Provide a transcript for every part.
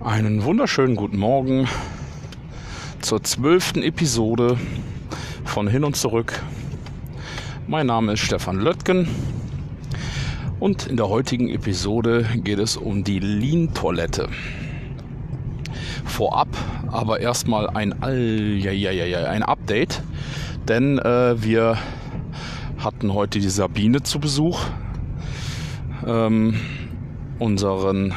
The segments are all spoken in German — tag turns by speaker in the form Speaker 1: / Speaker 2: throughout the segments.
Speaker 1: Einen wunderschönen guten Morgen zur zwölften Episode von Hin und Zurück. Mein Name ist Stefan Löttgen und in der heutigen Episode geht es um die Lean-Toilette. Vorab aber erstmal ein, ein Update, denn äh, wir hatten heute die Sabine zu Besuch, ähm, unseren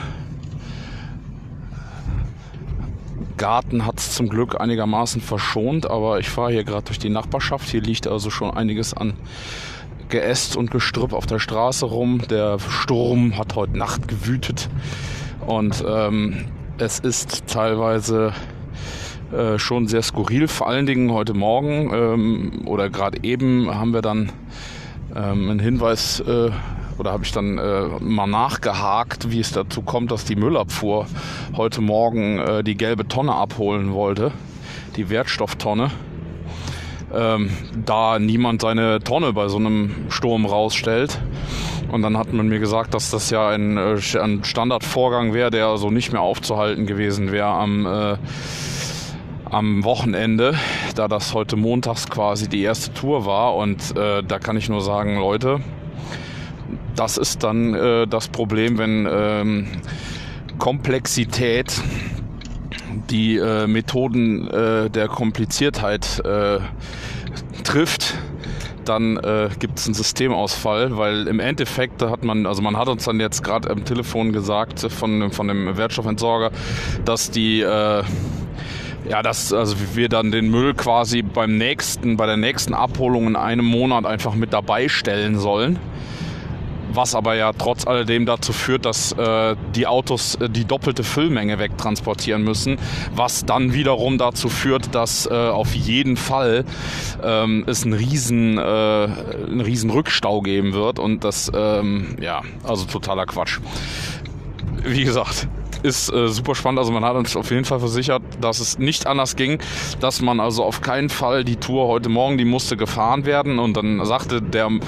Speaker 1: Garten hat es zum Glück einigermaßen verschont, aber ich fahre hier gerade durch die Nachbarschaft. Hier liegt also schon einiges an Geäst und Gestrüpp auf der Straße rum. Der Sturm hat heute Nacht gewütet und ähm, es ist teilweise äh, schon sehr skurril. Vor allen Dingen heute Morgen ähm, oder gerade eben haben wir dann ähm, einen Hinweis äh, oder habe ich dann äh, mal nachgehakt, wie es dazu kommt, dass die Müllabfuhr heute Morgen äh, die gelbe Tonne abholen wollte, die Wertstofftonne. Ähm, da niemand seine Tonne bei so einem Sturm rausstellt. Und dann hat man mir gesagt, dass das ja ein, äh, ein Standardvorgang wäre, der also nicht mehr aufzuhalten gewesen wäre am, äh, am Wochenende, da das heute montags quasi die erste Tour war. Und äh, da kann ich nur sagen, Leute, das ist dann äh, das Problem, wenn ähm, Komplexität die äh, Methoden äh, der Kompliziertheit äh, trifft, dann äh, gibt es einen Systemausfall, weil im Endeffekt hat man, also man hat uns dann jetzt gerade am Telefon gesagt von, von dem Wertstoffentsorger, dass die äh, ja, dass also wir dann den Müll quasi beim nächsten, bei der nächsten Abholung in einem Monat einfach mit dabei stellen sollen. Was aber ja trotz alledem dazu führt, dass äh, die Autos äh, die doppelte Füllmenge wegtransportieren müssen, was dann wiederum dazu führt, dass äh, auf jeden Fall ähm, es einen riesen, äh, einen riesen Rückstau geben wird. Und das, ähm, ja, also totaler Quatsch. Wie gesagt, ist äh, super spannend. Also man hat uns auf jeden Fall versichert, dass es nicht anders ging, dass man also auf keinen Fall die Tour heute Morgen, die musste gefahren werden. Und dann sagte der ähm,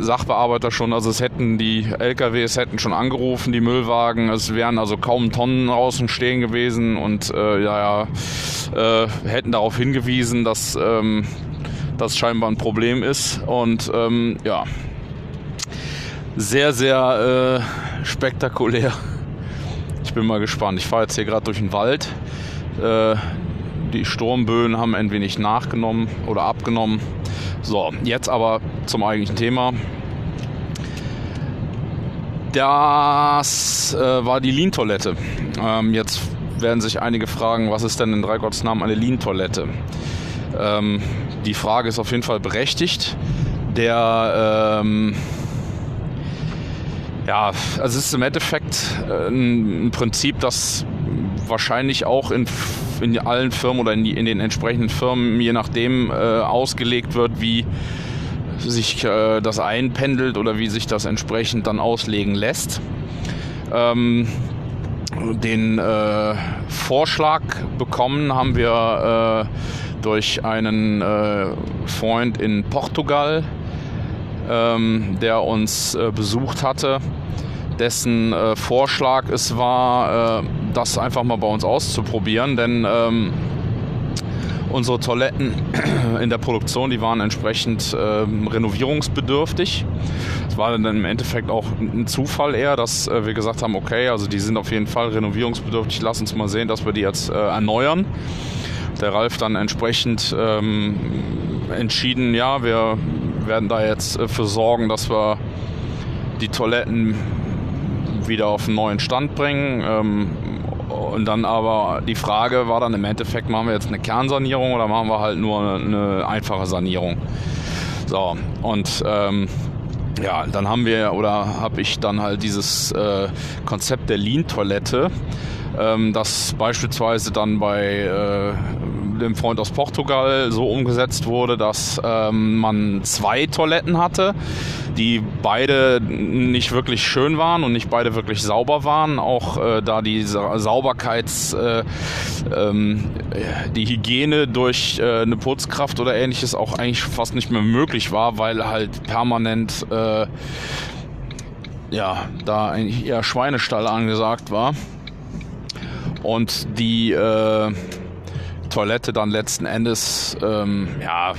Speaker 1: Sachbearbeiter schon, also es hätten die LKWs hätten schon angerufen, die Müllwagen, es wären also kaum Tonnen außen stehen gewesen. Und äh, ja, ja äh, hätten darauf hingewiesen, dass ähm, das scheinbar ein Problem ist. Und ähm, ja, sehr, sehr äh, spektakulär. Ich bin mal gespannt. Ich fahre jetzt hier gerade durch den Wald. Äh, die Sturmböen haben ein wenig nachgenommen oder abgenommen. So, jetzt aber zum eigentlichen Thema. Das äh, war die Lean-Toilette. Ähm, jetzt werden sich einige fragen, was ist denn in Dreigottsnamen eine Lean-Toilette? Ähm, die Frage ist auf jeden Fall berechtigt. Der ähm, ja, also es ist im Endeffekt äh, ein, Prinzip, das wahrscheinlich auch in, in allen Firmen oder in, in den entsprechenden Firmen, je nachdem, äh, ausgelegt wird, wie sich äh, das einpendelt oder wie sich das entsprechend dann auslegen lässt. Ähm, den äh, Vorschlag bekommen haben wir äh, durch einen äh, Freund in Portugal, ähm, der uns äh, besucht hatte, dessen äh, Vorschlag es war, äh, das einfach mal bei uns auszuprobieren, denn ähm, unsere Toiletten in der Produktion, die waren entsprechend ähm, renovierungsbedürftig. Es war dann im Endeffekt auch ein Zufall eher, dass äh, wir gesagt haben, okay, also die sind auf jeden Fall renovierungsbedürftig, lass uns mal sehen, dass wir die jetzt äh, erneuern. Der Ralf dann entsprechend ähm, entschieden, ja, wir werden da jetzt äh, für sorgen, dass wir die Toiletten wieder auf einen neuen Stand bringen. Ähm, und dann aber die Frage war dann im Endeffekt, machen wir jetzt eine Kernsanierung oder machen wir halt nur eine, einfache Sanierung? So, und ähm, ja, dann haben wir oder habe ich dann halt dieses äh, Konzept der Lean-Toilette, ähm, das beispielsweise dann bei äh, dem Freund aus Portugal so umgesetzt wurde, dass ähm, man zwei Toiletten hatte, die beide nicht wirklich schön waren und nicht beide wirklich sauber waren. Auch äh, da die Sauberkeits, äh, ähm, die Hygiene durch äh, eine Putzkraft oder ähnliches auch eigentlich fast nicht mehr möglich war, weil halt permanent äh, ja, da eigentlich eher Schweinestall angesagt war. Und die äh, Toilette dann letzten Endes, ähm, ja,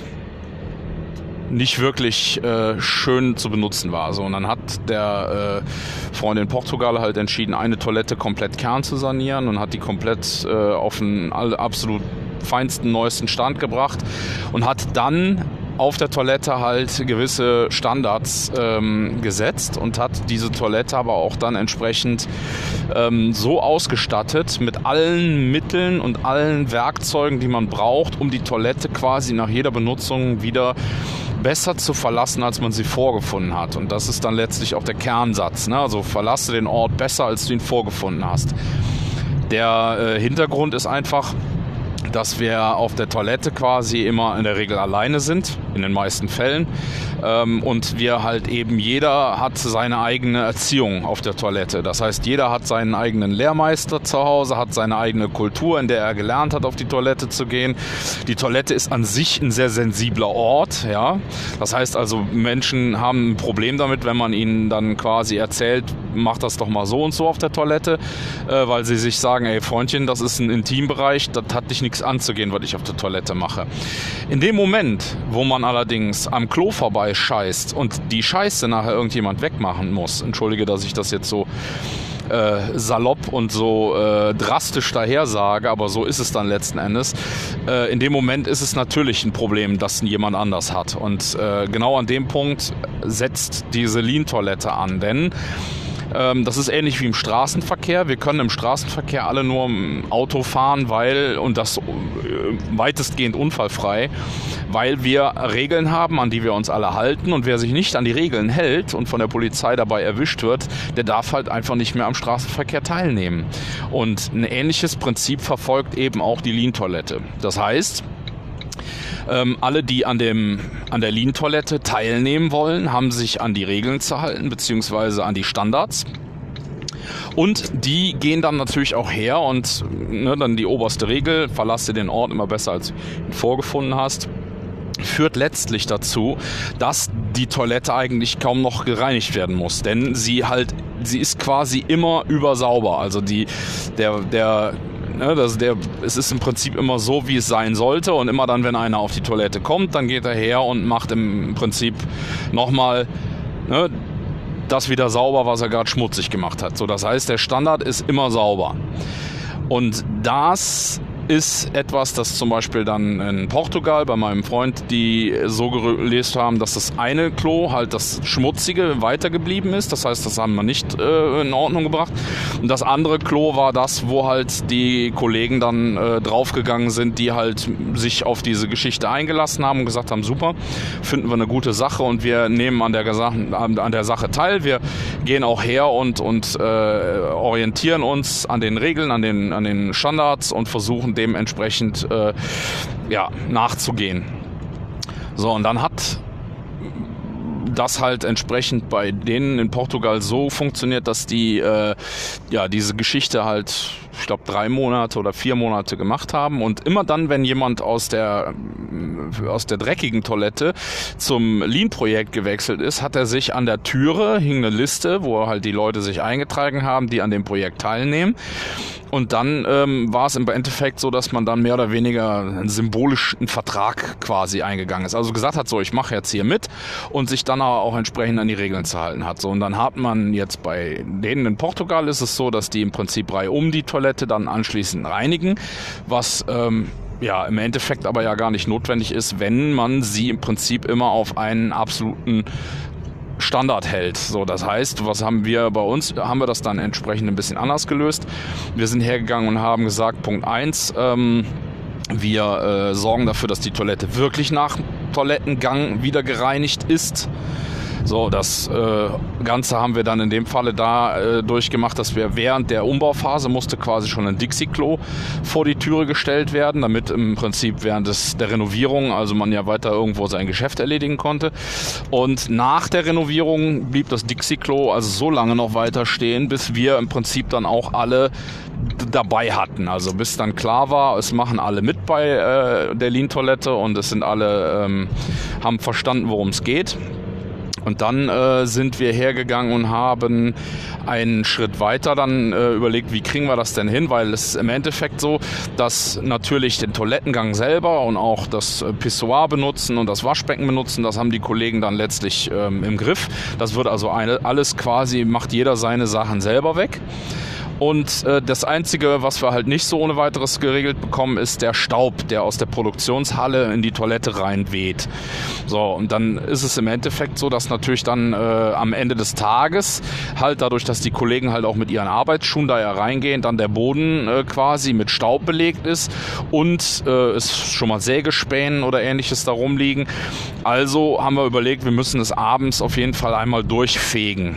Speaker 1: nicht wirklich äh, schön zu benutzen war. So, und dann hat der äh, Freund in Portugal halt entschieden, eine Toilette komplett kern zu sanieren und hat die komplett äh, auf einen absolut feinsten, neuesten Stand gebracht und hat dann auf der Toilette halt gewisse Standards ähm, gesetzt und hat diese Toilette aber auch dann entsprechend ähm, so ausgestattet mit allen Mitteln und allen Werkzeugen, die man braucht, um die Toilette quasi nach jeder Benutzung wieder besser zu verlassen, als man sie vorgefunden hat. Und das ist dann letztlich auch der Kernsatz. Ne? Also verlasse den Ort besser, als du ihn vorgefunden hast. Der äh, Hintergrund ist einfach, dass wir auf der Toilette quasi immer in der Regel alleine sind, in den meisten Fällen. Ähm, und wir halt eben, jeder hat seine eigene Erziehung auf der Toilette. Das heißt, jeder hat seinen eigenen Lehrmeister zu Hause, hat seine eigene Kultur, in der er gelernt hat, auf die Toilette zu gehen. Die Toilette ist an sich ein sehr sensibler Ort, ja. Das heißt also, Menschen haben ein Problem damit, wenn man ihnen dann quasi erzählt, mach das doch mal so und so auf der Toilette, äh, weil sie sich sagen, ey Freundchen, das ist ein Intimbereich, das hat dich nichts anzugehen, was ich auf der Toilette mache. In dem Moment, wo man allerdings am Klo vorbei scheißt und die Scheiße nachher irgendjemand wegmachen muss, entschuldige, dass ich das jetzt so äh, salopp und so äh, drastisch daher sage, aber so ist es dann letzten Endes. Äh, in dem Moment ist es natürlich ein Problem, das jemand anders hat. Und äh, genau an dem Punkt setzt diese Lean-Toilette an, denn das ist ähnlich wie im Straßenverkehr. Wir können im Straßenverkehr alle nur im Auto fahren, weil, und das äh, weitestgehend unfallfrei, weil wir Regeln haben, an die wir uns alle halten. Und wer sich nicht an die Regeln hält und von der Polizei dabei erwischt wird, der darf halt einfach nicht mehr am Straßenverkehr teilnehmen. Und ein ähnliches Prinzip verfolgt eben auch die Lean-Toilette. Das heißt, ähm, alle, die an, dem, an der Lean-Toilette teilnehmen wollen, haben sich an die Regeln zu halten, beziehungsweise an die Standards. Und die gehen dann natürlich auch her und ne, dann die oberste Regel, verlasse den Ort immer besser, als du ihn vorgefunden hast führt letztlich dazu, dass die Toilette eigentlich kaum noch gereinigt werden muss, denn sie halt, sie ist quasi immer übersauber. Also die, der, der Ne, das, der, es ist im Prinzip immer so, wie es sein sollte. Und immer dann, wenn einer auf die Toilette kommt, dann geht er her und macht im Prinzip nochmal ne, das wieder sauber, was er gerade schmutzig gemacht hat. So, das heißt, der Standard ist immer sauber. Und das ist etwas, das zum Beispiel dann in Portugal bei meinem Freund, die so gelesen haben, dass das eine Klo halt das Schmutzige weitergeblieben ist. Das heißt, das haben wir nicht äh, in Ordnung gebracht. Und das andere Klo war das, wo halt die Kollegen dann äh, draufgegangen sind, die halt sich auf diese Geschichte eingelassen haben und gesagt haben, super, finden wir eine gute Sache und wir nehmen an der, an der Sache teil. Wir gehen auch her und, und äh, orientieren uns an den Regeln, an den, an den Standards und versuchen dementsprechend äh, ja, nachzugehen. So, und dann hat das halt entsprechend bei denen in Portugal so funktioniert, dass die äh, ja diese Geschichte halt, ich glaube, drei Monate oder vier Monate gemacht haben. Und immer dann, wenn jemand aus der aus der dreckigen Toilette zum Lean-Projekt gewechselt ist, hat er sich an der Türe hing eine Liste, wo halt die Leute sich eingetragen haben, die an dem Projekt teilnehmen. Und dann ähm, war es im Endeffekt so, dass man dann mehr oder weniger einen symbolischen Vertrag quasi eingegangen ist. Also gesagt hat, so, ich mache jetzt hier mit und sich dann auch entsprechend an die Regeln zu halten hat. So, und dann hat man jetzt bei denen in Portugal ist es so, dass die im Prinzip Reihe um die Toilette dann anschließend reinigen, was ähm, ja im Endeffekt aber ja gar nicht notwendig ist, wenn man sie im Prinzip immer auf einen absoluten Standard hält. So, das heißt, was haben wir bei uns? Haben wir das dann entsprechend ein bisschen anders gelöst. Wir sind hergegangen und haben gesagt, Punkt 1, ähm, wir äh, sorgen dafür, dass die Toilette wirklich nach Toilettengang wieder gereinigt ist. So, das äh, Ganze haben wir dann in dem Falle da äh, durchgemacht, dass wir während der Umbauphase musste quasi schon ein Dixie-Klo vor die Türe gestellt werden, damit im Prinzip während des, der Renovierung, also man ja weiter irgendwo sein Geschäft erledigen konnte. Und nach der Renovierung blieb das Dixie-Klo also so lange noch weiter stehen, bis wir im Prinzip dann auch alle dabei hatten. Also bis dann klar war, es machen alle mit bei äh, der Lean-Toilette und es sind alle, ähm, haben verstanden, worum es geht. Und dann äh, sind wir hergegangen und haben einen Schritt weiter dann äh, überlegt, wie kriegen wir das denn hin, weil es ist im Endeffekt so, dass natürlich den Toilettengang selber und auch das Pissoir benutzen und das Waschbecken benutzen, das haben die Kollegen dann letztlich ähm, im Griff. Das wird also eine, alles quasi, macht jeder seine Sachen selber weg. Und äh, das Einzige, was wir halt nicht so ohne weiteres geregelt bekommen, ist der Staub, der aus der Produktionshalle in die Toilette reinweht. So, und dann ist es im Endeffekt so, dass natürlich dann äh, am Ende des Tages halt dadurch, dass die Kollegen halt auch mit ihren Arbeitsschuhen da ja reingehen, dann der Boden äh, quasi mit Staub belegt ist und äh, es schon mal Sägespänen oder ähnliches da rumliegen. Also haben wir überlegt, wir müssen es abends auf jeden Fall einmal durchfegen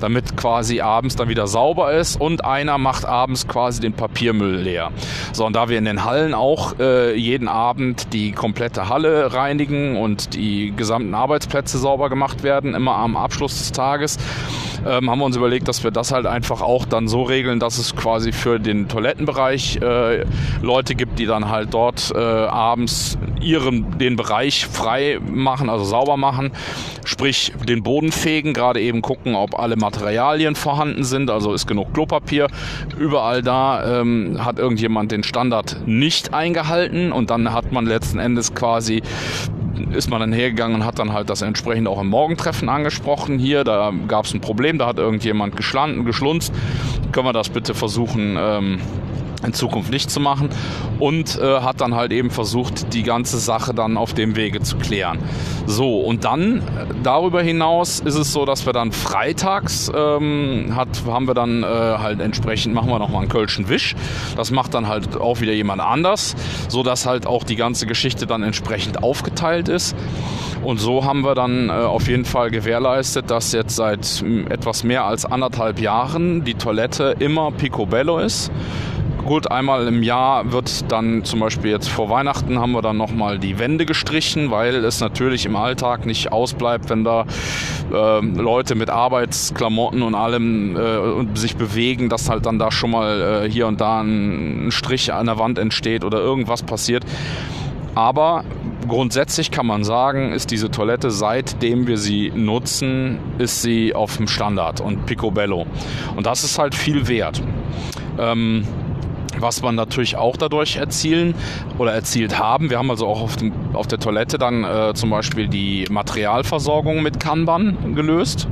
Speaker 1: damit quasi abends dann wieder sauber ist und einer macht abends quasi den Papiermüll leer. So, und da wir in den Hallen auch äh, jeden Abend die komplette Halle reinigen und die gesamten Arbeitsplätze sauber gemacht werden, immer am Abschluss des Tages, ähm, haben wir uns überlegt, dass wir das halt einfach auch dann so regeln, dass es quasi für den Toilettenbereich äh, Leute gibt, die dann halt dort äh, abends ihren den Bereich frei machen, also sauber machen, sprich den Boden fegen, gerade eben gucken, ob alle Materialien vorhanden sind, also ist genug Klopapier. Überall da ähm, hat irgendjemand den Standard nicht eingehalten und dann hat man letzten Endes quasi ist man dann hergegangen und hat dann halt das entsprechend auch im Morgentreffen angesprochen. Hier, da gab es ein Problem, da hat irgendjemand geschlanden, geschlunzt. Können wir das bitte versuchen, ähm, in Zukunft nicht zu machen und äh, hat dann halt eben versucht, die ganze Sache dann auf dem Wege zu klären. So, und dann äh, darüber hinaus ist es so, dass wir dann freitags ähm, hat, haben wir dann äh, halt entsprechend, machen wir nochmal einen Kölschen Wisch. Das macht dann halt auch wieder jemand anders, so dass halt auch die ganze Geschichte dann entsprechend aufgeteilt ist. Und so haben wir dann äh, auf jeden Fall gewährleistet, dass jetzt seit etwas mehr als anderthalb Jahren die Toilette immer Picobello ist. Gut, einmal im Jahr wird dann zum Beispiel jetzt vor Weihnachten haben wir dann nochmal die Wände gestrichen, weil es natürlich im Alltag nicht ausbleibt, wenn da äh, Leute mit Arbeitsklamotten und allem äh, sich bewegen, dass halt dann da schon mal äh, hier und da ein, ein Strich an der Wand entsteht oder irgendwas passiert. Aber grundsätzlich kann man sagen, ist diese Toilette, seitdem wir sie nutzen, ist sie auf dem Standard und Picobello. Und das ist halt viel wert. Ähm, was man natürlich auch dadurch erzielen oder erzielt haben. Wir haben also auch auf, dem, auf der Toilette dann äh, zum Beispiel die Materialversorgung mit Kanban gelöst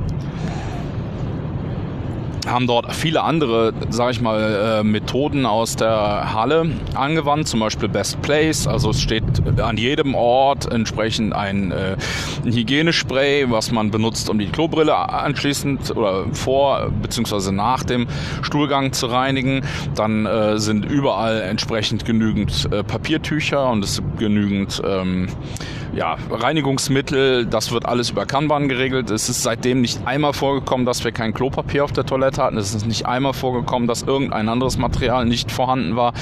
Speaker 1: haben dort viele andere, sage ich mal, äh, Methoden aus der Halle angewandt, zum Beispiel Best Place. Also es steht an jedem Ort entsprechend ein, äh, ein Hygienespray, was man benutzt, um die Klobrille anschließend oder vor bzw. nach dem Stuhlgang zu reinigen. Dann äh, sind überall entsprechend genügend äh, Papiertücher und es genügend ähm, ja, Reinigungsmittel, das wird alles über Kanban geregelt. Es ist seitdem nicht einmal vorgekommen, dass wir kein Klopapier auf der Toilette hatten. Es ist nicht einmal vorgekommen, dass irgendein anderes Material nicht vorhanden war.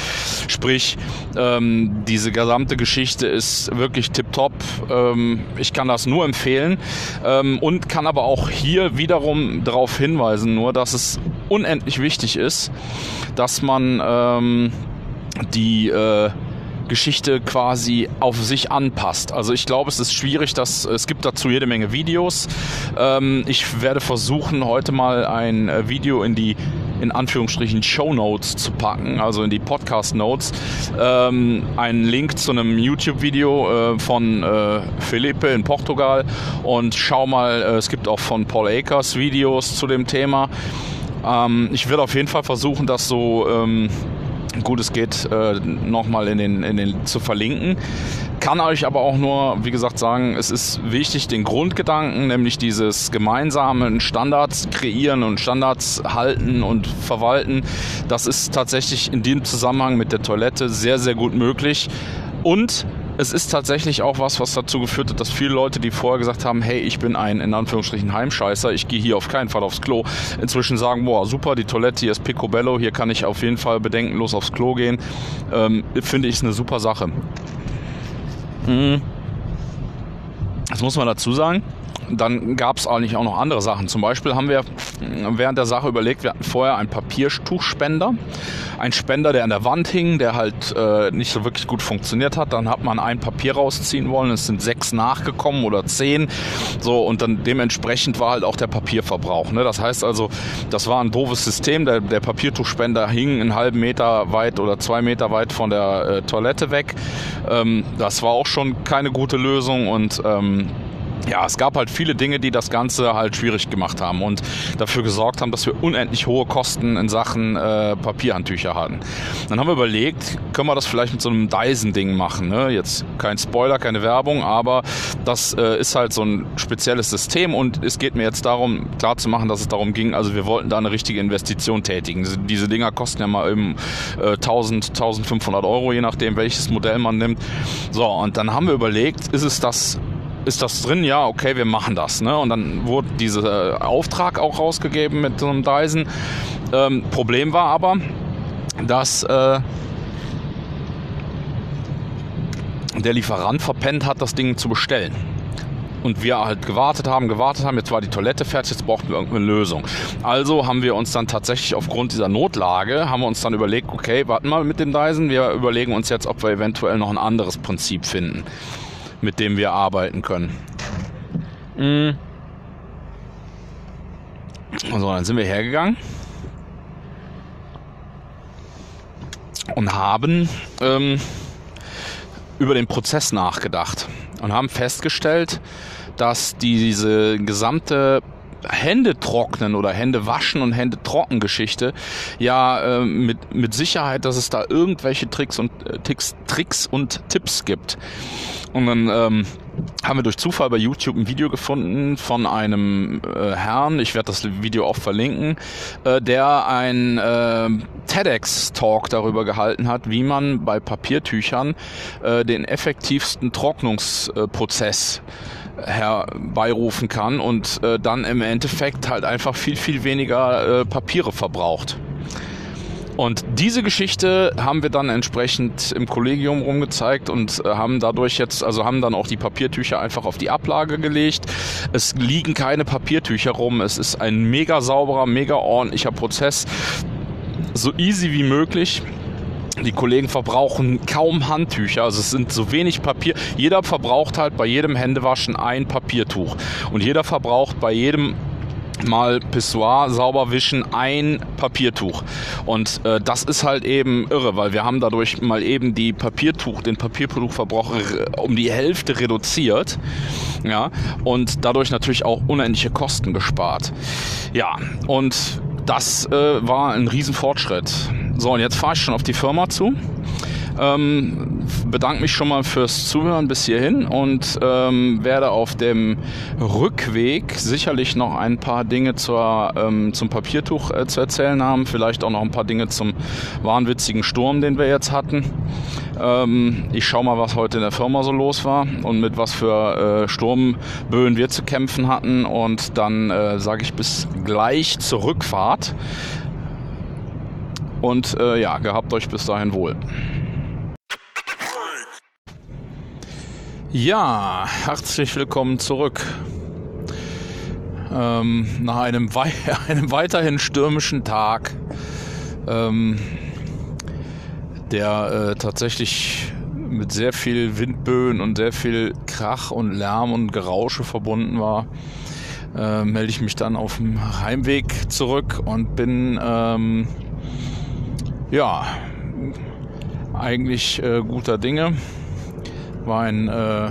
Speaker 1: Sprich, ähm, diese gesamte Geschichte ist wirklich tipptopp. Ähm, ich kann das nur empfehlen ähm, und kann aber auch hier wiederum darauf hinweisen, nur dass es unendlich wichtig ist, dass man ähm, die äh, Geschichte quasi auf sich anpasst. Also ich glaube, es ist schwierig, dass es gibt dazu jede Menge Videos. Ähm, ich werde versuchen, heute mal ein äh, Video in die in Anführungsstrichen Show Notes zu packen, also in die Podcast Notes, ähm, einen Link zu einem YouTube-Video äh, von äh, Felipe in Portugal und schau mal, äh, es gibt auch von Paul Akers Videos zu dem Thema. Ähm, ich werde auf jeden Fall versuchen, das so ähm, gut es geht, äh, nochmal in den, in den zu verlinken. Kann euch aber auch nur, wie gesagt, sagen, es ist wichtig, den Grundgedanken, nämlich dieses gemeinsame Standards kreieren und Standards halten und verwalten, das ist tatsächlich in dem Zusammenhang mit der Toilette sehr, sehr gut möglich. Und es ist tatsächlich auch was, was dazu geführt hat, dass viele Leute, die vorher gesagt haben, hey, ich bin ein in Anführungsstrichen Heimscheißer, ich gehe hier auf keinen Fall aufs Klo, inzwischen sagen, boah, super, die Toilette hier ist picobello, hier kann ich auf jeden Fall bedenkenlos aufs Klo gehen. Ähm, Finde ich eine super Sache. Mhm. Das muss man dazu sagen dann gab es eigentlich auch noch andere Sachen. Zum Beispiel haben wir während der Sache überlegt, wir hatten vorher einen Papiertuchspender. Ein Spender, der an der Wand hing, der halt äh, nicht so wirklich gut funktioniert hat. Dann hat man ein Papier rausziehen wollen. Es sind sechs nachgekommen oder zehn. So, und dann dementsprechend war halt auch der Papierverbrauch. Ne? Das heißt also, das war ein doofes System. Der, der Papiertuchspender hing einen halben Meter weit oder zwei Meter weit von der äh, Toilette weg. Ähm, das war auch schon keine gute Lösung und ähm, ja, es gab halt viele Dinge, die das Ganze halt schwierig gemacht haben und dafür gesorgt haben, dass wir unendlich hohe Kosten in Sachen äh, Papierhandtücher hatten. Dann haben wir überlegt, können wir das vielleicht mit so einem Dyson-Ding machen. Ne? Jetzt kein Spoiler, keine Werbung, aber das äh, ist halt so ein spezielles System und es geht mir jetzt darum, klar zu machen, dass es darum ging, also wir wollten da eine richtige Investition tätigen. Diese Dinger kosten ja mal eben äh, 1000, 1500 Euro, je nachdem, welches Modell man nimmt. So, und dann haben wir überlegt, ist es das ist das drin? Ja, okay, wir machen das. Ne? Und dann wurde dieser äh, Auftrag auch rausgegeben mit so einem Dyson. Ähm, Problem war aber, dass äh, der Lieferant verpennt hat, das Ding zu bestellen. Und wir halt gewartet haben, gewartet haben, jetzt war die Toilette fertig, jetzt brauchten wir irgendeine Lösung. Also haben wir uns dann tatsächlich aufgrund dieser Notlage, haben wir uns dann überlegt, okay, warten mal mit dem Dyson, wir überlegen uns jetzt, ob wir eventuell noch ein anderes Prinzip finden mit dem wir arbeiten können. Mhm. So, dann sind wir hergegangen und haben ähm, über den Prozess nachgedacht und haben festgestellt, dass diese gesamte Hände trocknen oder Hände waschen und Hände trocken Geschichte ja äh, mit, mit Sicherheit, dass es da irgendwelche Tricks und äh, Tricks, Tricks und Tipps gibt. Und dann ähm, haben wir durch Zufall bei YouTube ein Video gefunden von einem äh, Herrn, ich werde das Video auch verlinken, äh, der ein äh, TEDx-Talk darüber gehalten hat, wie man bei Papiertüchern äh, den effektivsten Trocknungsprozess herbeirufen kann und äh, dann im Endeffekt halt einfach viel, viel weniger äh, Papiere verbraucht. Und diese Geschichte haben wir dann entsprechend im Kollegium rumgezeigt und äh, haben dadurch jetzt, also haben dann auch die Papiertücher einfach auf die Ablage gelegt. Es liegen keine Papiertücher rum. Es ist ein mega sauberer, mega ordentlicher Prozess. So easy wie möglich. Die Kollegen verbrauchen kaum Handtücher, also es sind so wenig Papier. Jeder verbraucht halt bei jedem Händewaschen ein Papiertuch und jeder verbraucht bei jedem mal Pissoir sauber wischen, ein Papiertuch. Und äh, das ist halt eben irre, weil wir haben dadurch mal eben die Papiertuch, den Papiertuchverbrauch um die Hälfte reduziert. Ja, und dadurch natürlich auch unendliche Kosten gespart. Ja, und das äh, war ein Riesenfortschritt. So, und jetzt fahre ich schon auf die Firma zu. Ähm, bedanke mich schon mal fürs Zuhören bis hierhin und ähm, werde auf dem Rückweg sicherlich noch ein paar Dinge zur, ähm, zum Papiertuch äh, zu erzählen haben. Vielleicht auch noch ein paar Dinge zum wahnwitzigen Sturm, den wir jetzt hatten. Ähm, ich schaue mal, was heute in der Firma so los war und mit was für äh, Sturmböen wir zu kämpfen hatten. Und dann äh, sage ich bis gleich zur Rückfahrt. Und äh, ja, gehabt euch bis dahin wohl. Ja, herzlich willkommen zurück. Ähm, nach einem, wei einem weiterhin stürmischen Tag, ähm, der äh, tatsächlich mit sehr viel Windböen und sehr viel Krach und Lärm und Gerausche verbunden war, äh, melde ich mich dann auf dem Heimweg zurück und bin ähm, ja eigentlich äh, guter Dinge war ein, äh,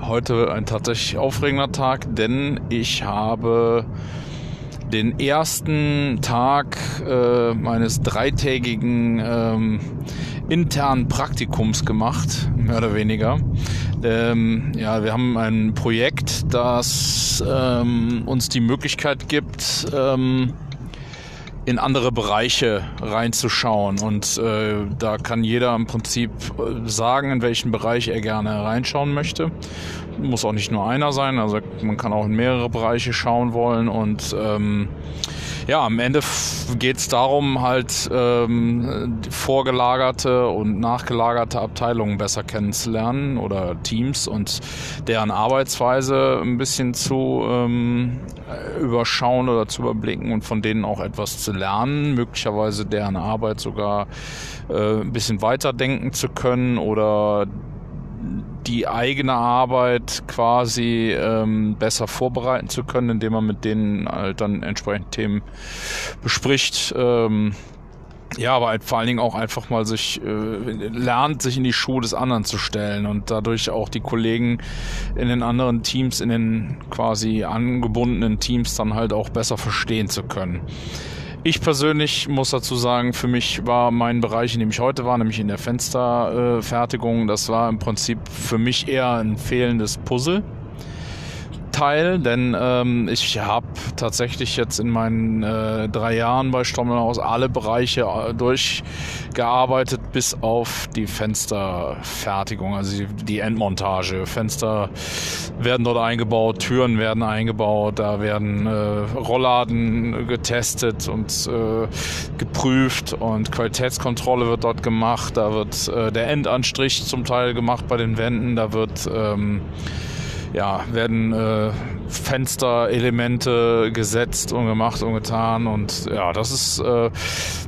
Speaker 1: heute ein tatsächlich aufregender Tag, denn ich habe den ersten Tag äh, meines dreitägigen ähm, internen Praktikums gemacht, mehr oder weniger. Ähm, ja, wir haben ein Projekt, das ähm, uns die Möglichkeit gibt, ähm, in andere Bereiche reinzuschauen. Und äh, da kann jeder im Prinzip äh, sagen, in welchen Bereich er gerne reinschauen möchte. Muss auch nicht nur einer sein, also man kann auch in mehrere Bereiche schauen wollen und ähm, ja, am Ende geht es darum, halt ähm, vorgelagerte und nachgelagerte Abteilungen besser kennenzulernen oder Teams und deren Arbeitsweise ein bisschen zu ähm, überschauen oder zu überblicken und von denen auch etwas zu lernen, möglicherweise deren Arbeit sogar äh, ein bisschen weiterdenken zu können oder die eigene Arbeit quasi ähm, besser vorbereiten zu können, indem man mit denen halt dann entsprechend Themen bespricht. Ähm, ja, aber halt vor allen Dingen auch einfach mal sich äh, lernt, sich in die Schuhe des anderen zu stellen und dadurch auch die Kollegen in den anderen Teams, in den quasi angebundenen Teams dann halt auch besser verstehen zu können. Ich persönlich muss dazu sagen, für mich war mein Bereich, in dem ich heute war, nämlich in der Fensterfertigung, das war im Prinzip für mich eher ein fehlendes Puzzle. Teil, denn ähm, ich habe tatsächlich jetzt in meinen äh, drei Jahren bei Stommelhaus alle Bereiche äh, durchgearbeitet, bis auf die Fensterfertigung, also die, Endmontage. Fenster werden dort eingebaut, Türen werden eingebaut, da werden äh, Rollladen getestet und äh, geprüft und Qualitätskontrolle wird dort gemacht, da wird äh, der Endanstrich zum Teil gemacht bei den Wänden, da wird ähm, ja, werden äh, Fensterelemente gesetzt und gemacht und getan. Und ja, das ist äh,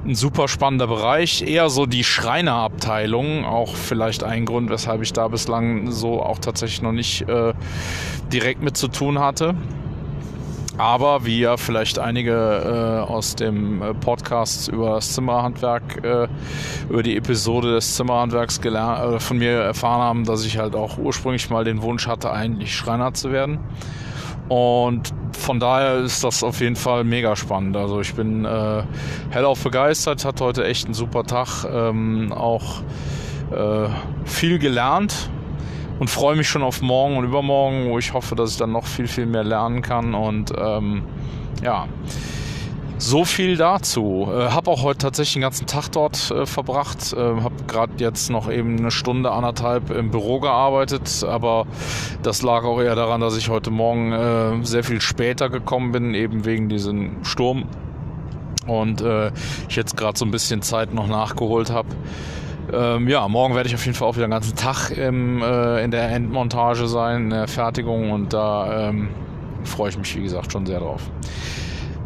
Speaker 1: ein super spannender Bereich. Eher so die Schreinerabteilung, auch vielleicht ein Grund, weshalb ich da bislang so auch tatsächlich noch nicht äh, direkt mit zu tun hatte. Aber wie ja vielleicht einige äh, aus dem äh, Podcast über das Zimmerhandwerk, äh, über die Episode des Zimmerhandwerks gelernt, äh, von mir erfahren haben, dass ich halt auch ursprünglich mal den Wunsch hatte, eigentlich Schreiner zu werden. Und von daher ist das auf jeden Fall mega spannend. Also ich bin äh, hellauf begeistert, hatte heute echt einen super Tag, ähm, auch äh, viel gelernt und freue mich schon auf morgen und übermorgen, wo ich hoffe, dass ich dann noch viel, viel mehr lernen kann. Und ähm, ja, so viel dazu. Äh, habe auch heute tatsächlich den ganzen Tag dort äh, verbracht. Äh, habe gerade jetzt noch eben eine Stunde, anderthalb im Büro gearbeitet. Aber das lag auch eher daran, dass ich heute Morgen äh, sehr viel später gekommen bin, eben wegen diesem Sturm. Und äh, ich jetzt gerade so ein bisschen Zeit noch nachgeholt habe. Ähm, ja, morgen werde ich auf jeden Fall auch wieder den ganzen Tag im, äh, in der Endmontage sein, in der Fertigung und da ähm, freue ich mich, wie gesagt, schon sehr drauf.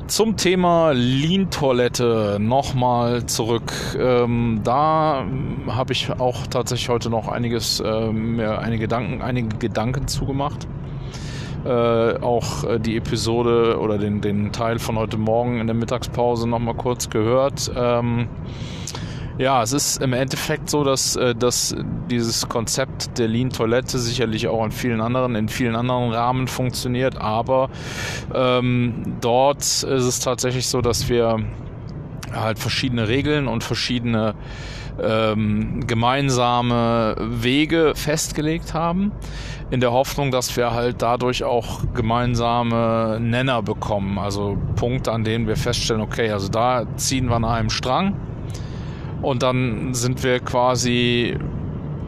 Speaker 1: Zum Thema Lean-Toilette nochmal zurück. Ähm, da habe ich auch tatsächlich heute noch einiges, äh, mir einige Gedanken, einige Gedanken zugemacht. Äh, auch äh, die Episode oder den, den Teil von heute Morgen in der Mittagspause nochmal kurz gehört. Ähm, ja, es ist im Endeffekt so, dass, äh, dass dieses Konzept der Lean-Toilette sicherlich auch in vielen anderen, in vielen anderen Rahmen funktioniert, aber ähm, dort ist es tatsächlich so, dass wir halt verschiedene Regeln und verschiedene ähm, gemeinsame Wege festgelegt haben, in der Hoffnung, dass wir halt dadurch auch gemeinsame Nenner bekommen, also Punkte, an denen wir feststellen, okay, also da ziehen wir an einem Strang und dann sind wir quasi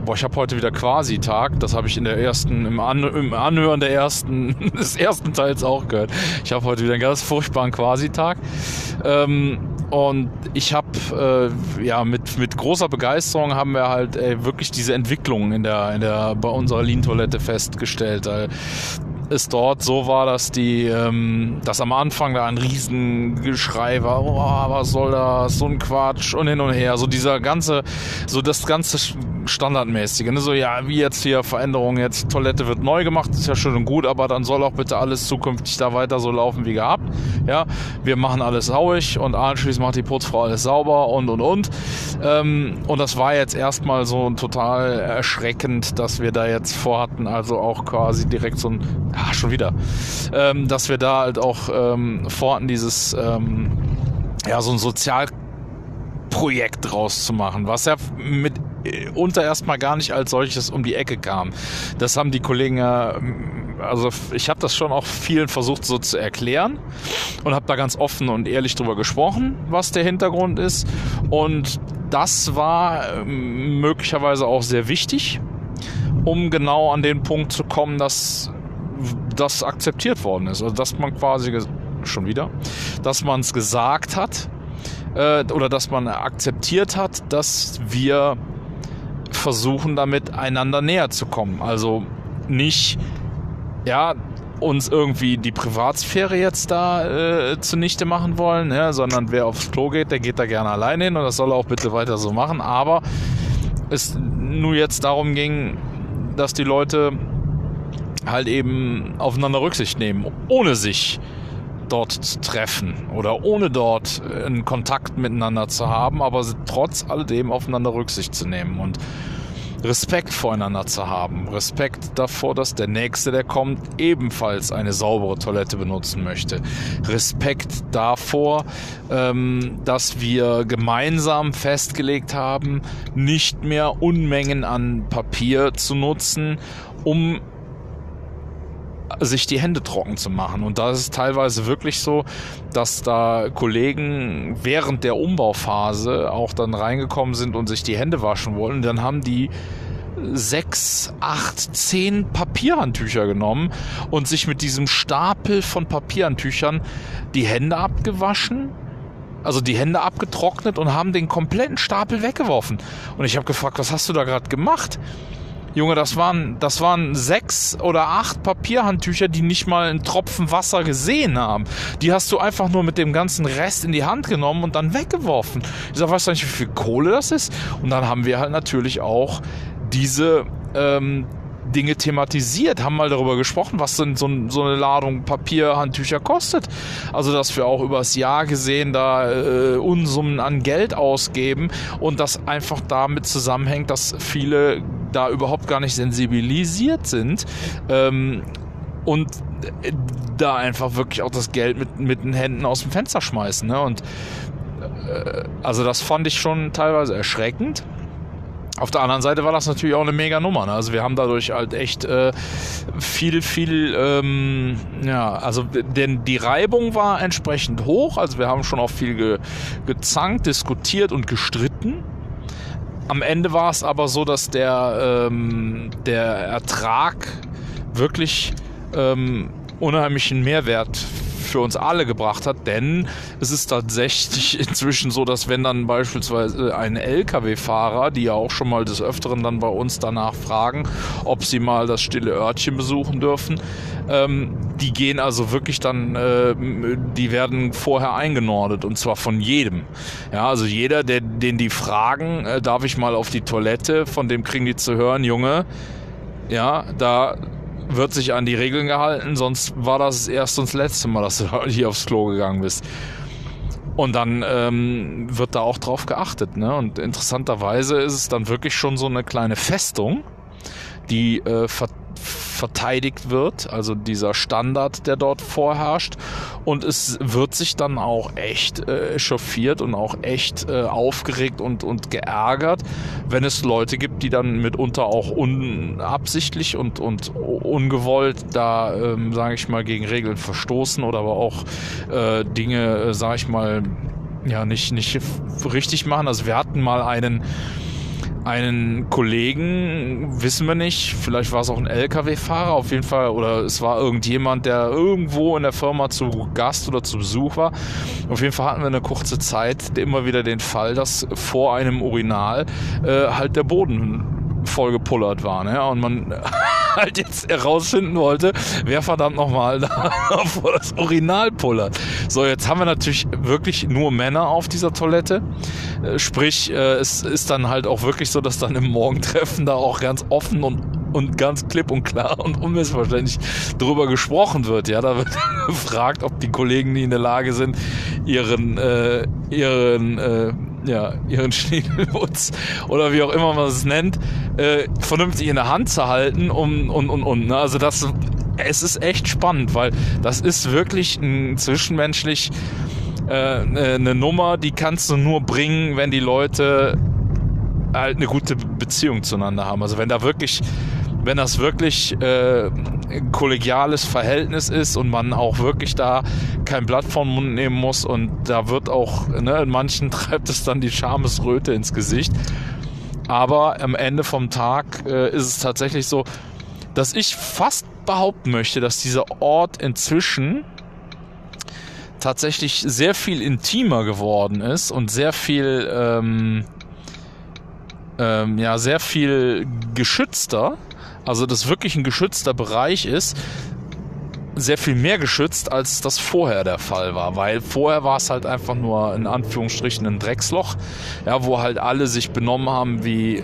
Speaker 1: Boah, ich habe heute wieder quasi Tag. Das habe ich in der ersten, im, An im Anhören der ersten, des ersten Teils auch gehört. Ich habe heute wieder einen ganz furchtbaren Quasi-Tag. Ähm, und ich habe äh, ja mit, mit großer Begeisterung haben wir halt ey, wirklich diese Entwicklung in der, in der bei unserer Lean-Toilette festgestellt es dort so war, dass die, ähm, dass am Anfang da ein Riesengeschrei war, oh, was soll das, so ein Quatsch. Und hin und her, so dieser ganze, so das ganze Standardmäßige, ne? so ja, wie jetzt hier Veränderungen, jetzt Toilette wird neu gemacht, ist ja schön und gut, aber dann soll auch bitte alles zukünftig da weiter so laufen wie gehabt, ja, wir machen alles sauig und anschließend macht die Putzfrau alles sauber und und und ähm, und das war jetzt erstmal so total erschreckend, dass wir da jetzt vorhatten, also auch quasi direkt so ein ah, schon wieder, ähm, dass wir da halt auch ähm, vorhatten, dieses, ähm, ja, so ein Sozialprojekt draus zu machen, was ja mit äh, unter erstmal gar nicht als solches um die Ecke kam. Das haben die Kollegen ja also ich habe das schon auch vielen versucht so zu erklären und habe da ganz offen und ehrlich drüber gesprochen, was der Hintergrund ist. Und das war ähm, möglicherweise auch sehr wichtig, um genau an den Punkt zu kommen, dass das akzeptiert worden ist. Also dass man quasi schon wieder, dass man es gesagt hat äh, oder dass man akzeptiert hat, dass wir versuchen, damit einander näher zu kommen. Also nicht, ja, uns irgendwie die Privatsphäre jetzt da äh, zunichte machen wollen, ja, sondern wer aufs Klo geht, der geht da gerne alleine hin und das soll er auch bitte weiter so machen. Aber es nur jetzt darum ging, dass die Leute halt eben aufeinander Rücksicht nehmen, ohne sich dort zu treffen oder ohne dort einen Kontakt miteinander zu haben, aber trotz alledem aufeinander Rücksicht zu nehmen. Und Respekt voreinander zu haben. Respekt davor, dass der Nächste, der kommt, ebenfalls eine saubere Toilette benutzen möchte. Respekt davor, ähm, dass wir gemeinsam festgelegt haben, nicht mehr Unmengen an Papier zu nutzen, um sich die Hände trocken zu machen. Und da ist es teilweise wirklich so, dass da Kollegen während der Umbauphase auch dann reingekommen sind und sich die Hände waschen wollen. Dann haben die sechs, acht, zehn Papierhandtücher genommen und sich mit diesem Stapel von Papierhandtüchern die Hände abgewaschen also die Hände abgetrocknet und haben den kompletten Stapel weggeworfen. Und ich habe gefragt, was hast du da gerade gemacht? Junge, das waren, das waren sechs oder acht Papierhandtücher, die nicht mal einen Tropfen Wasser gesehen haben. Die hast du einfach nur mit dem ganzen Rest in die Hand genommen und dann weggeworfen. Ich sag, weißt du nicht, wie viel Kohle das ist? Und dann haben wir halt natürlich auch diese ähm, Dinge thematisiert, haben mal darüber gesprochen, was denn so, so eine Ladung Papierhandtücher kostet. Also, dass wir auch übers Jahr gesehen da äh, Unsummen an Geld ausgeben und das einfach damit zusammenhängt, dass viele da überhaupt gar nicht sensibilisiert sind. Ähm, und äh, da einfach wirklich auch das Geld mit, mit den Händen aus dem Fenster schmeißen. Ne? Und äh, also das fand ich schon teilweise erschreckend. Auf der anderen Seite war das natürlich auch eine mega Nummer. Ne? Also wir haben dadurch halt echt äh, viel, viel, ähm, ja, also denn die Reibung war entsprechend hoch. Also wir haben schon auch viel ge, gezankt, diskutiert und gestritten. Am Ende war es aber so, dass der, ähm, der Ertrag wirklich ähm, unheimlichen Mehrwert für uns alle gebracht hat, denn es ist tatsächlich inzwischen so, dass wenn dann beispielsweise ein Lkw-Fahrer, die ja auch schon mal des Öfteren dann bei uns danach fragen, ob sie mal das stille Örtchen besuchen dürfen, ähm, die gehen also wirklich dann, äh, die werden vorher eingenordet und zwar von jedem. Ja, also jeder, der, den die fragen, äh, darf ich mal auf die Toilette, von dem kriegen die zu hören, Junge, ja, da wird sich an die Regeln gehalten, sonst war das erste und das letzte Mal, dass du hier aufs Klo gegangen bist. Und dann ähm, wird da auch drauf geachtet. Ne? Und interessanterweise ist es dann wirklich schon so eine kleine Festung, die äh, verteidigt wird, also dieser Standard, der dort vorherrscht. Und es wird sich dann auch echt äh, chauffiert und auch echt äh, aufgeregt und, und geärgert, wenn es Leute gibt, die dann mitunter auch unabsichtlich und, und ungewollt da, ähm, sage ich mal, gegen Regeln verstoßen oder aber auch äh, Dinge, äh, sage ich mal, ja, nicht, nicht richtig machen. Also wir hatten mal einen einen Kollegen, wissen wir nicht, vielleicht war es auch ein LKW-Fahrer, auf jeden Fall, oder es war irgendjemand, der irgendwo in der Firma zu Gast oder zu Besuch war. Auf jeden Fall hatten wir eine kurze Zeit immer wieder den Fall, dass vor einem Urinal äh, halt der Boden vollgepullert war, ne? Und man halt jetzt herausfinden wollte, wer verdammt nochmal da vor das Urinal pullert. So, jetzt haben wir natürlich wirklich nur Männer auf dieser Toilette. Äh, sprich, äh, es ist dann halt auch wirklich so, dass dann im Morgentreffen da auch ganz offen und und ganz klipp und klar und unmissverständlich darüber gesprochen wird. Ja, da wird gefragt, ob die Kollegen, die in der Lage sind, ihren, äh, ihren, äh, ja, ihren Schniedelwutz oder wie auch immer man es nennt, äh, vernünftig in der Hand zu halten um, und, und, und. Ne? Also das, es ist echt spannend, weil das ist wirklich ein zwischenmenschlich äh, eine Nummer, die kannst du nur bringen, wenn die Leute halt eine gute Beziehung zueinander haben. Also wenn da wirklich wenn das wirklich äh, ein kollegiales Verhältnis ist und man auch wirklich da kein Blatt vom Mund nehmen muss und da wird auch, ne, in manchen treibt es dann die Schamesröte ins Gesicht. Aber am Ende vom Tag äh, ist es tatsächlich so, dass ich fast behaupten möchte, dass dieser Ort inzwischen tatsächlich sehr viel intimer geworden ist und sehr viel, ähm, ähm, ja, sehr viel geschützter. Also, das wirklich ein geschützter Bereich ist, sehr viel mehr geschützt, als das vorher der Fall war. Weil vorher war es halt einfach nur in Anführungsstrichen ein Drecksloch, ja, wo halt alle sich benommen haben wie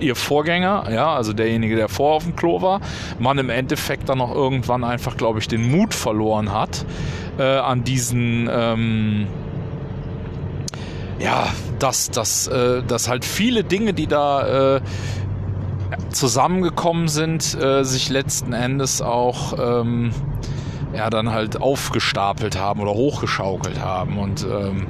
Speaker 1: ihr Vorgänger, ja, also derjenige, der vor auf dem Klo war, man im Endeffekt dann auch irgendwann einfach, glaube ich, den Mut verloren hat äh, an diesen, ähm, ja, dass, dass, äh, dass halt viele Dinge, die da äh, zusammengekommen sind, äh, sich letzten Endes auch ähm, ja dann halt aufgestapelt haben oder hochgeschaukelt haben und ähm,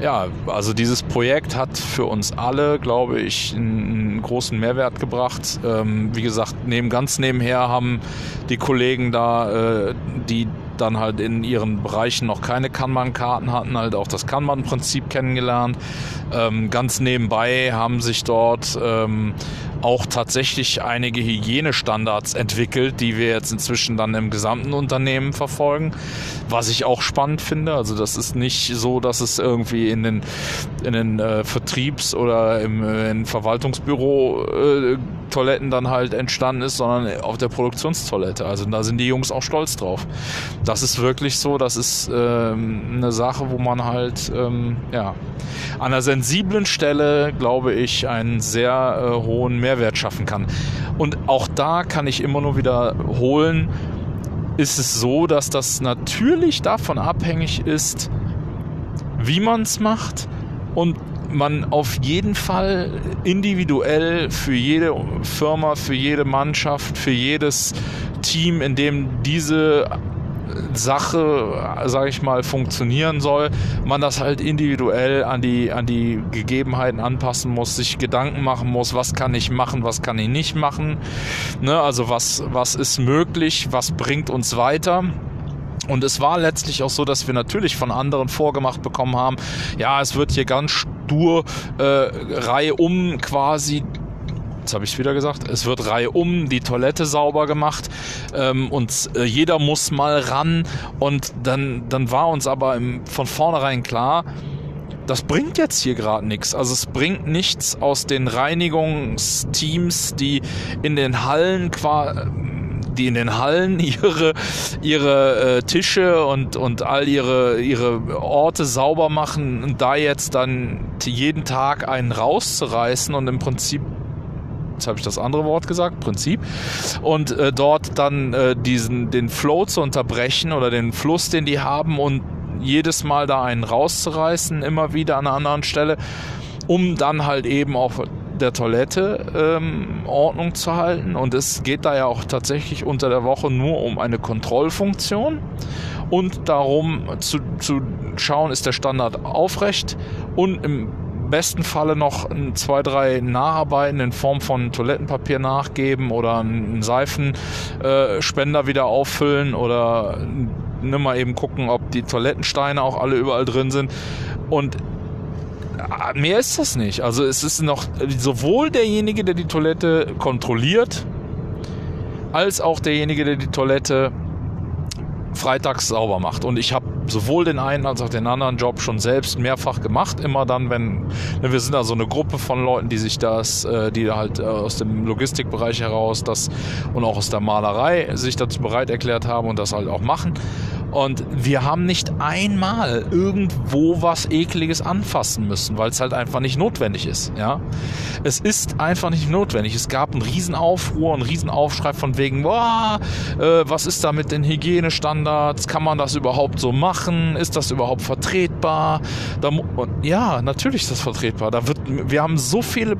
Speaker 1: ja, also dieses Projekt hat für uns alle, glaube ich, einen großen Mehrwert gebracht. Ähm, wie gesagt, neben ganz nebenher haben die Kollegen da, äh, die dann halt in ihren Bereichen noch keine Kanban-Karten hatten, halt auch das Kanban-Prinzip kennengelernt. Ähm, ganz nebenbei haben sich dort ähm, auch tatsächlich einige Hygienestandards entwickelt, die wir jetzt inzwischen dann im gesamten Unternehmen verfolgen, was ich auch spannend finde. Also das ist nicht so, dass es irgendwie in den, in den äh, Vertriebs- oder im äh, in Verwaltungsbüro äh, Toiletten dann halt entstanden ist, sondern auf der Produktionstoilette. Also da sind die Jungs auch stolz drauf. Das ist wirklich so, das ist ähm, eine Sache, wo man halt ähm, ja an einer sensiblen Stelle, glaube ich, einen sehr äh, hohen Mehrwert schaffen kann. Und auch da kann ich immer nur wiederholen, ist es so, dass das natürlich davon abhängig ist, wie man es macht und man auf jeden Fall individuell für jede Firma, für jede Mannschaft, für jedes Team, in dem diese Sache, sage ich mal, funktionieren soll, man das halt individuell an die, an die Gegebenheiten anpassen muss, sich Gedanken machen muss, was kann ich machen, was kann ich nicht machen, ne? also was, was ist möglich, was bringt uns weiter. Und es war letztlich auch so, dass wir natürlich von anderen vorgemacht bekommen haben, ja, es wird hier ganz stur äh, Reihe um quasi jetzt habe ich es wieder gesagt, es wird Reihe um, die Toilette sauber gemacht ähm, und äh, jeder muss mal ran und dann, dann war uns aber im, von vornherein klar, das bringt jetzt hier gerade nichts. Also es bringt nichts aus den Reinigungsteams, die in den Hallen quasi die in den Hallen ihre, ihre äh, Tische und, und all ihre, ihre Orte sauber machen und da jetzt dann jeden Tag einen rauszureißen und im Prinzip jetzt habe ich das andere Wort gesagt, Prinzip, und äh, dort dann äh, diesen den Flow zu unterbrechen oder den Fluss, den die haben und jedes Mal da einen rauszureißen, immer wieder an einer anderen Stelle, um dann halt eben auf der Toilette ähm, Ordnung zu halten. Und es geht da ja auch tatsächlich unter der Woche nur um eine Kontrollfunktion und darum zu, zu schauen, ist der Standard aufrecht und im besten Falle noch zwei, drei Nacharbeiten in Form von Toilettenpapier nachgeben oder einen Seifenspender äh, wieder auffüllen oder nimm mal eben gucken, ob die Toilettensteine auch alle überall drin sind. Und äh, mehr ist das nicht. Also es ist noch sowohl derjenige, der die Toilette kontrolliert, als auch derjenige, der die Toilette freitags sauber macht. Und ich habe sowohl den einen als auch den anderen Job schon selbst mehrfach gemacht. Immer dann, wenn ne, wir sind da so eine Gruppe von Leuten, die sich das, äh, die halt äh, aus dem Logistikbereich heraus das und auch aus der Malerei sich dazu bereit erklärt haben und das halt auch machen. Und wir haben nicht einmal irgendwo was Ekliges anfassen müssen, weil es halt einfach nicht notwendig ist. Ja, es ist einfach nicht notwendig. Es gab einen Riesenaufruhr, einen Riesenaufschrei von wegen, boah, äh, was ist da mit den Hygienestandards? Kann man das überhaupt so machen? Ist das überhaupt vertretbar? Da, ja, natürlich ist das vertretbar. Da wird, wir haben so viele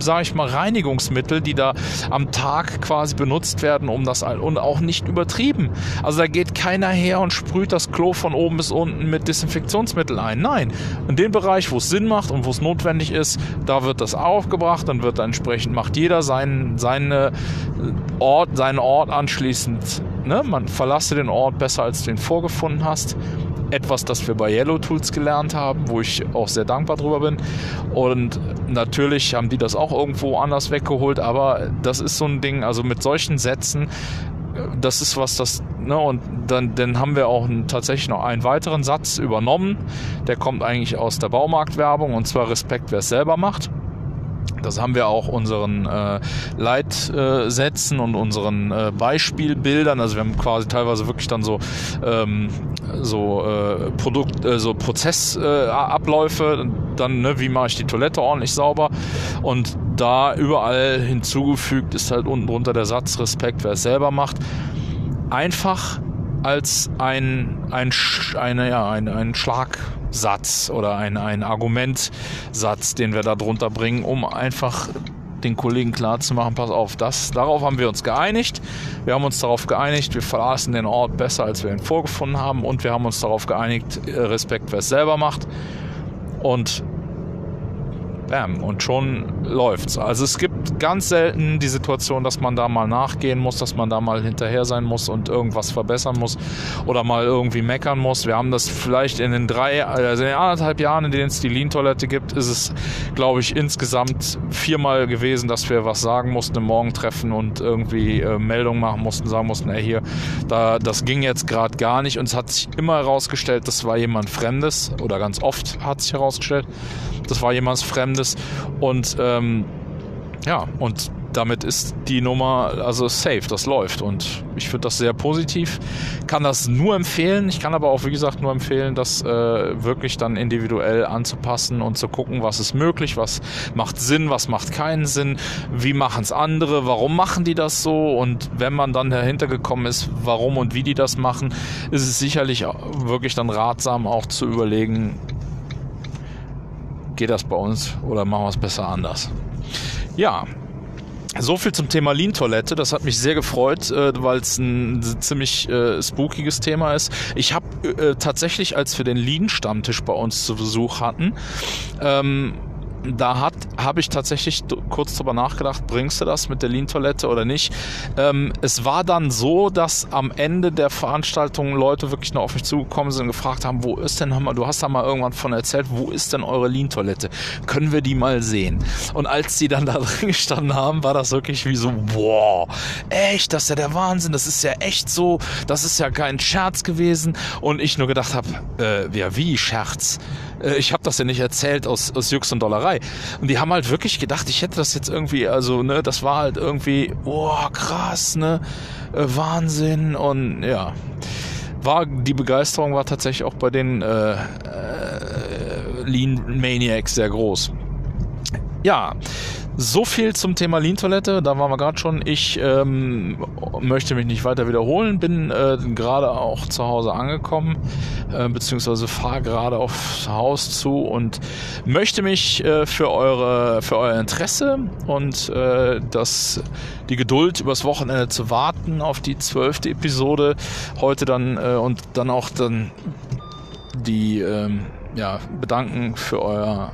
Speaker 1: sage ich mal, Reinigungsmittel, die da am Tag quasi benutzt werden, um das und auch nicht übertrieben. Also da geht keiner her und sprüht das Klo von oben bis unten mit Desinfektionsmittel ein. Nein, in dem Bereich, wo es Sinn macht und wo es notwendig ist, da wird das aufgebracht, dann wird da entsprechend macht jeder seinen, seine Ort, seinen Ort anschließend. Ne? Man verlasse den Ort besser, als du ihn vorgefunden hast etwas, das wir bei Yellow Tools gelernt haben, wo ich auch sehr dankbar drüber bin. Und natürlich haben die das auch irgendwo anders weggeholt, aber das ist so ein Ding, also mit solchen Sätzen, das ist was, das, ne, und dann, dann haben wir auch tatsächlich noch einen weiteren Satz übernommen, der kommt eigentlich aus der Baumarktwerbung und zwar Respekt, wer es selber macht. Das haben wir auch unseren äh, Leitsätzen und unseren äh, Beispielbildern. Also wir haben quasi teilweise wirklich dann so ähm, so äh, Produkt, äh, so Prozessabläufe. Äh, dann ne, wie mache ich die Toilette ordentlich sauber und da überall hinzugefügt ist halt unten drunter der Satz Respekt, wer es selber macht. Einfach als ein, ein, eine, ja, ein, ein Schlag Satz oder ein, ein Argumentsatz, den wir da drunter bringen, um einfach den Kollegen klarzumachen, pass auf, das, darauf haben wir uns geeinigt. Wir haben uns darauf geeinigt, wir verlassen den Ort besser, als wir ihn vorgefunden haben und wir haben uns darauf geeinigt, Respekt, wer es selber macht. Und bam, und schon läuft's. Also es gibt ganz selten die Situation, dass man da mal nachgehen muss, dass man da mal hinterher sein muss und irgendwas verbessern muss oder mal irgendwie meckern muss. Wir haben das vielleicht in den drei, also in den anderthalb Jahren, in denen es die Lean-Toilette gibt, ist es, glaube ich, insgesamt viermal gewesen, dass wir was sagen mussten im Morgentreffen und irgendwie äh, Meldungen machen mussten, sagen mussten, ey, hier, da, das ging jetzt gerade gar nicht und es hat sich immer herausgestellt, das war jemand Fremdes oder ganz oft hat sich herausgestellt, das war jemand Fremdes und ähm, ja, und damit ist die Nummer also safe, das läuft und ich finde das sehr positiv. Kann das nur empfehlen. Ich kann aber auch, wie gesagt, nur empfehlen, das äh, wirklich dann individuell anzupassen und zu gucken, was ist möglich, was macht Sinn, was macht keinen Sinn, wie machen es andere, warum machen die das so und wenn man dann dahinter gekommen ist, warum und wie die das machen, ist es sicherlich wirklich dann ratsam auch zu überlegen, geht das bei uns oder machen wir es besser anders? Ja, so viel zum Thema Lean-Toilette. Das hat mich sehr gefreut, äh, weil es ein ziemlich äh, spookiges Thema ist. Ich habe äh, tatsächlich, als wir den Lean-Stammtisch bei uns zu Besuch hatten, ähm, da hat habe ich tatsächlich kurz drüber nachgedacht, bringst du das mit der Lean-Toilette oder nicht? Ähm, es war dann so, dass am Ende der Veranstaltung Leute wirklich noch auf mich zugekommen sind und gefragt haben, wo ist denn, du hast da mal irgendwann von erzählt, wo ist denn eure Lean-Toilette? Können wir die mal sehen? Und als die dann da drin gestanden haben, war das wirklich wie so, boah, echt, das ist ja der Wahnsinn, das ist ja echt so, das ist ja kein Scherz gewesen. Und ich nur gedacht habe, äh, ja, wie Scherz? Äh, ich habe das ja nicht erzählt aus, aus Jux und Dollerei. Und die haben halt wirklich gedacht, ich hätte das jetzt irgendwie, also, ne, das war halt irgendwie, oh, krass, ne, äh, Wahnsinn und ja. War, die Begeisterung war tatsächlich auch bei den äh, äh, Lean Maniacs sehr groß. Ja, so viel zum Thema Lean-Toilette, da waren wir gerade schon. Ich ähm, möchte mich nicht weiter wiederholen, bin äh, gerade auch zu Hause angekommen, äh, beziehungsweise fahre gerade aufs Haus zu und möchte mich äh, für, eure, für euer Interesse und äh, das, die Geduld übers Wochenende zu warten auf die zwölfte Episode. Heute dann äh, und dann auch dann die ähm, ja, bedanken für euer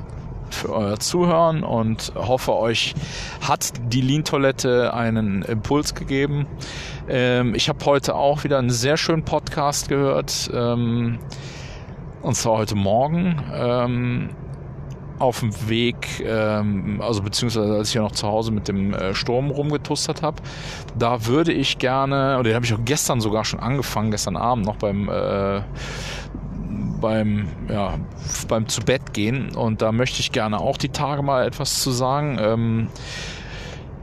Speaker 1: für euer Zuhören und hoffe, euch hat die Lean-Toilette einen Impuls gegeben. Ähm, ich habe heute auch wieder einen sehr schönen Podcast gehört, ähm, und zwar heute Morgen. Ähm, auf dem Weg, ähm, also beziehungsweise als ich ja noch zu Hause mit dem äh, Sturm rumgetustert habe, da würde ich gerne, oder den habe ich auch gestern sogar schon angefangen, gestern Abend noch beim äh, beim, ja, beim zu Bett gehen. Und da möchte ich gerne auch die Tage mal etwas zu sagen. Ähm,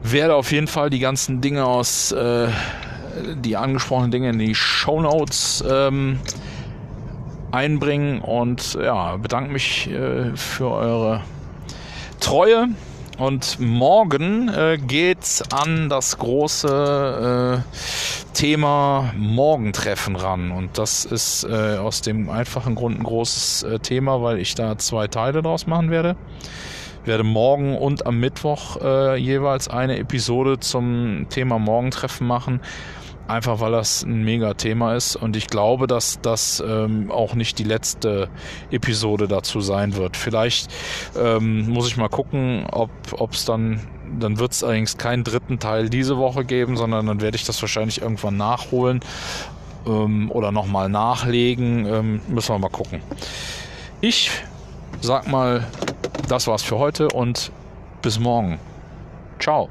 Speaker 1: werde auf jeden Fall die ganzen Dinge aus, äh, die angesprochenen Dinge in die Show Notes ähm, einbringen und ja, bedanke mich äh, für eure Treue. Und morgen äh, geht's an das große äh, Thema Morgentreffen ran. Und das ist äh, aus dem einfachen Grund ein großes äh, Thema, weil ich da zwei Teile draus machen werde. werde morgen und am Mittwoch äh, jeweils eine Episode zum Thema Morgentreffen machen einfach weil das ein mega Thema ist und ich glaube, dass das ähm, auch nicht die letzte Episode dazu sein wird. Vielleicht ähm, muss ich mal gucken, ob es dann, dann wird es allerdings keinen dritten Teil diese Woche geben, sondern dann werde ich das wahrscheinlich irgendwann nachholen ähm, oder nochmal nachlegen. Ähm, müssen wir mal gucken. Ich sag mal, das war's für heute und bis morgen. Ciao.